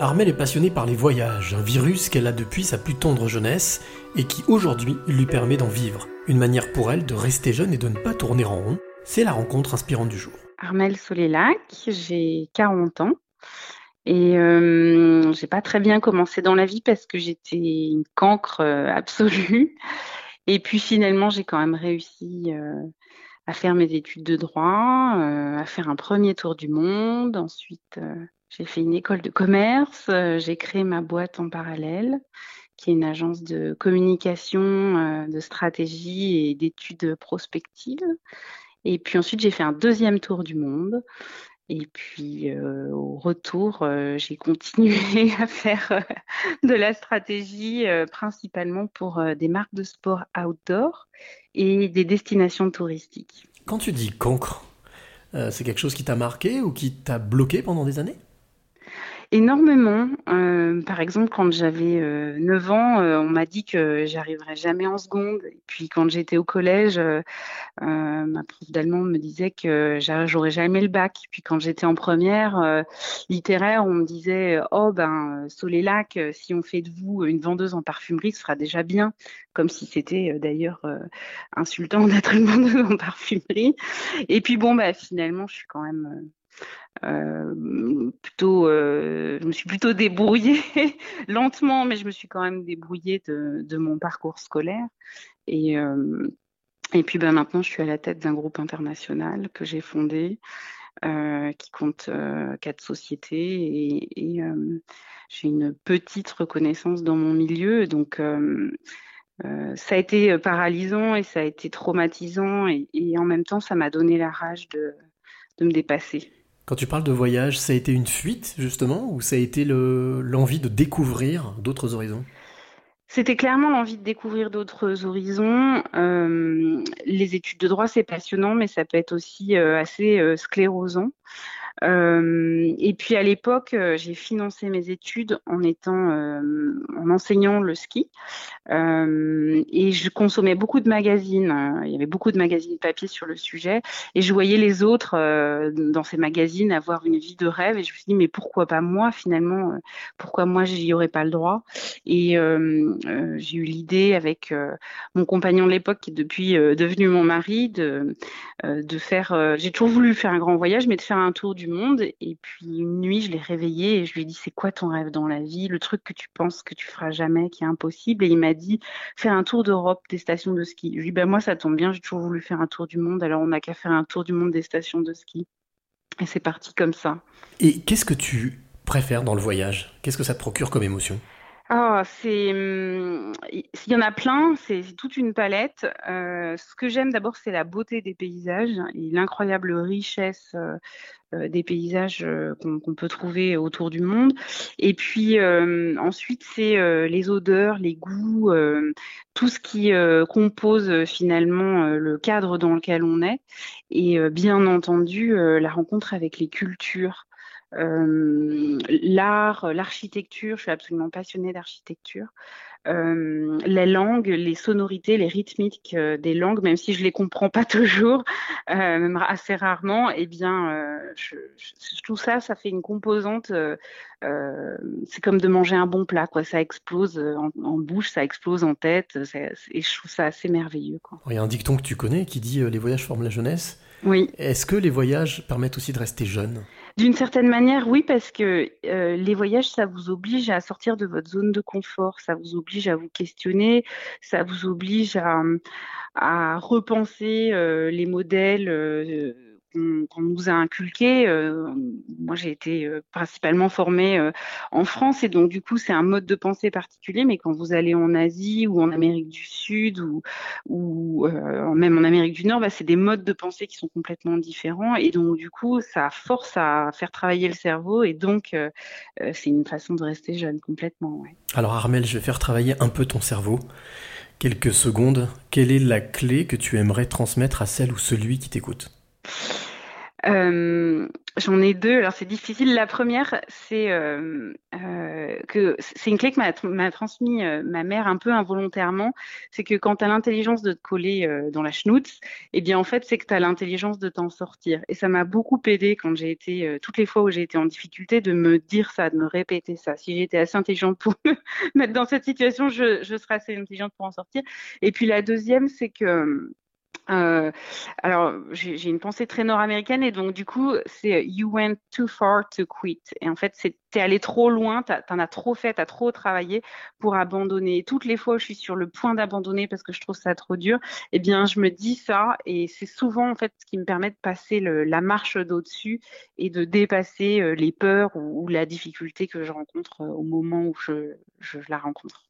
Armelle est passionnée par les voyages, un virus qu'elle a depuis sa plus tendre jeunesse et qui aujourd'hui lui permet d'en vivre. Une manière pour elle de rester jeune et de ne pas tourner en rond. C'est la rencontre inspirante du jour. Armelle Solélac, j'ai 40 ans. Et euh, j'ai pas très bien commencé dans la vie parce que j'étais une cancre euh, absolue. Et puis finalement, j'ai quand même réussi euh, à faire mes études de droit, euh, à faire un premier tour du monde. Ensuite, j'ai fait une école de commerce, euh, j'ai créé ma boîte en parallèle, qui est une agence de communication, euh, de stratégie et d'études prospectives. Et puis ensuite, j'ai fait un deuxième tour du monde. Et puis euh, au retour, j'ai continué à faire de la stratégie principalement pour des marques de sport outdoor et des destinations touristiques. Quand tu dis cancre, c'est quelque chose qui t'a marqué ou qui t'a bloqué pendant des années? Énormément. Euh, par exemple, quand j'avais euh, 9 ans, euh, on m'a dit que j'arriverais jamais en seconde. Et puis quand j'étais au collège, euh, euh, ma prof d'allemand me disait que j'a- j'aurais jamais le bac. Puis quand j'étais en première euh, littéraire, on me disait Oh ben Solélac, si on fait de vous une vendeuse en parfumerie, ce sera déjà bien. Comme si c'était d'ailleurs insultant d'être une vendeuse en parfumerie. Et puis bon, bah finalement, je suis quand même euh, plutôt, euh, je me suis plutôt débrouillée lentement, mais je me suis quand même débrouillée de, mon parcours scolaire. Et, euh, et puis ben, maintenant, je suis à la tête d'un groupe international que j'ai fondé, qui compte quatre sociétés, et, j'ai une petite reconnaissance dans mon milieu. Donc, ça a été paralysant et ça a été traumatisant, et, et en même temps, ça m'a donné la rage de, de me dépasser. Quand tu parles de voyage, ça a été une fuite justement ou ça a été le- l'envie de découvrir d'autres horizons? C'était clairement l'envie de découvrir d'autres horizons. Euh, les études de droit, c'est passionnant, mais ça peut être aussi euh, assez euh, sclérosant. Euh, et puis à l'époque, euh, j'ai financé mes études en étant, euh, en enseignant le ski. Et je consommais beaucoup de magazines. Il y avait beaucoup de magazines papier sur le sujet. Et je voyais les autres dans ces magazines avoir une vie de rêve. Et je me suis dit, mais pourquoi pas moi finalement Pourquoi moi, j'y aurais pas le droit? Et j'ai eu l'idée avec mon compagnon de l'époque, qui est depuis devenu mon mari, de, de faire. j'ai toujours voulu faire un grand voyage, mais de faire un tour du monde. Et puis une nuit, je l'ai réveillé et je lui ai dit, c'est quoi ton rêve dans la vie? Le truc que tu penses que tu feras jamais, qui est impossible. Et il m'a dit, faire un tour d'Europe des stations de ski. Je lui ai dit, ben moi, ça tombe bien, j'ai toujours voulu faire un tour du monde, alors on n'a qu'à faire un tour du monde des stations de ski. Et c'est parti comme ça. Et qu'est-ce que tu préfères dans le voyage? Qu'est-ce que ça te procure comme émotion? Ah, c'est, hum, il y en a plein, c'est toute une palette. Euh, ce que j'aime d'abord, c'est la beauté des paysages et l'incroyable richesse euh, euh, des paysages qu'on peut trouver autour du monde. Et puis ensuite, c'est les odeurs, les goûts, tout ce qui compose finalement le cadre dans lequel on est. Et bien entendu, la rencontre avec les cultures. Euh, l'art, l'architecture, je suis absolument passionnée d'architecture. Euh, les langues, les sonorités, les rythmiques euh, des langues, même si je les comprends pas toujours, euh, même assez rarement, eh bien, je, je- tout ça, ça fait une composante. c'est comme de manger un bon plat, quoi. Ça explose en, en bouche, ça explose en tête, ça- et je trouve ça assez merveilleux, quoi. Il y a un dicton que tu connais qui dit les voyages forment la jeunesse. Oui. Est-ce que les voyages permettent aussi de rester jeune D'une certaine manière, oui, parce que euh, les voyages, ça vous oblige à sortir de votre zone de confort, ça vous oblige à vous questionner, ça vous oblige à, repenser euh, les modèles euh, qu'on nous a inculqués. Euh, moi, j'ai été euh, principalement formée euh, en France et donc du coup, c'est un mode de pensée particulier. Mais quand vous allez en Asie ou en Amérique du Sud ou, même en Amérique du Nord, bah, c'est des modes de pensée qui sont complètement différents et donc du coup, ça force à faire travailler le cerveau et donc c'est une façon de rester jeune complètement. Alors Armel, je vais faire travailler un peu ton cerveau. Quelques secondes. Quelle est la clé que tu aimerais transmettre à celle ou celui qui t'écoute? Euh, j'en ai deux. Alors c'est difficile. La première, c'est euh, euh, que c'est une clé que m'a transmis ma mère un peu involontairement, c'est que quand tu as l'intelligence de te coller dans la schnoutz, eh bien en fait c'est que tu as l'intelligence de t'en sortir. Et ça m'a beaucoup aidé quand j'ai été, toutes les fois où j'ai été en difficulté, de me dire ça, de me répéter ça. Si j'étais assez intelligente pour me mettre dans cette situation, je, je serais assez intelligente pour en sortir. Et puis la deuxième, c'est que euh, alors, j'ai une pensée très nord-américaine et donc du coup, c'est You went too far to quit. Et en fait, c'est t'es allé trop loin, t'en as trop fait, t'as trop travaillé pour abandonner. toutes les fois où je suis sur le point d'abandonner parce que je trouve ça trop dur, eh bien, je me dis ça et c'est souvent en fait ce qui me permet de passer le, la marche d'au-dessus et de dépasser euh, les peurs ou, la difficulté que je rencontre euh, au moment où je, je la rencontre.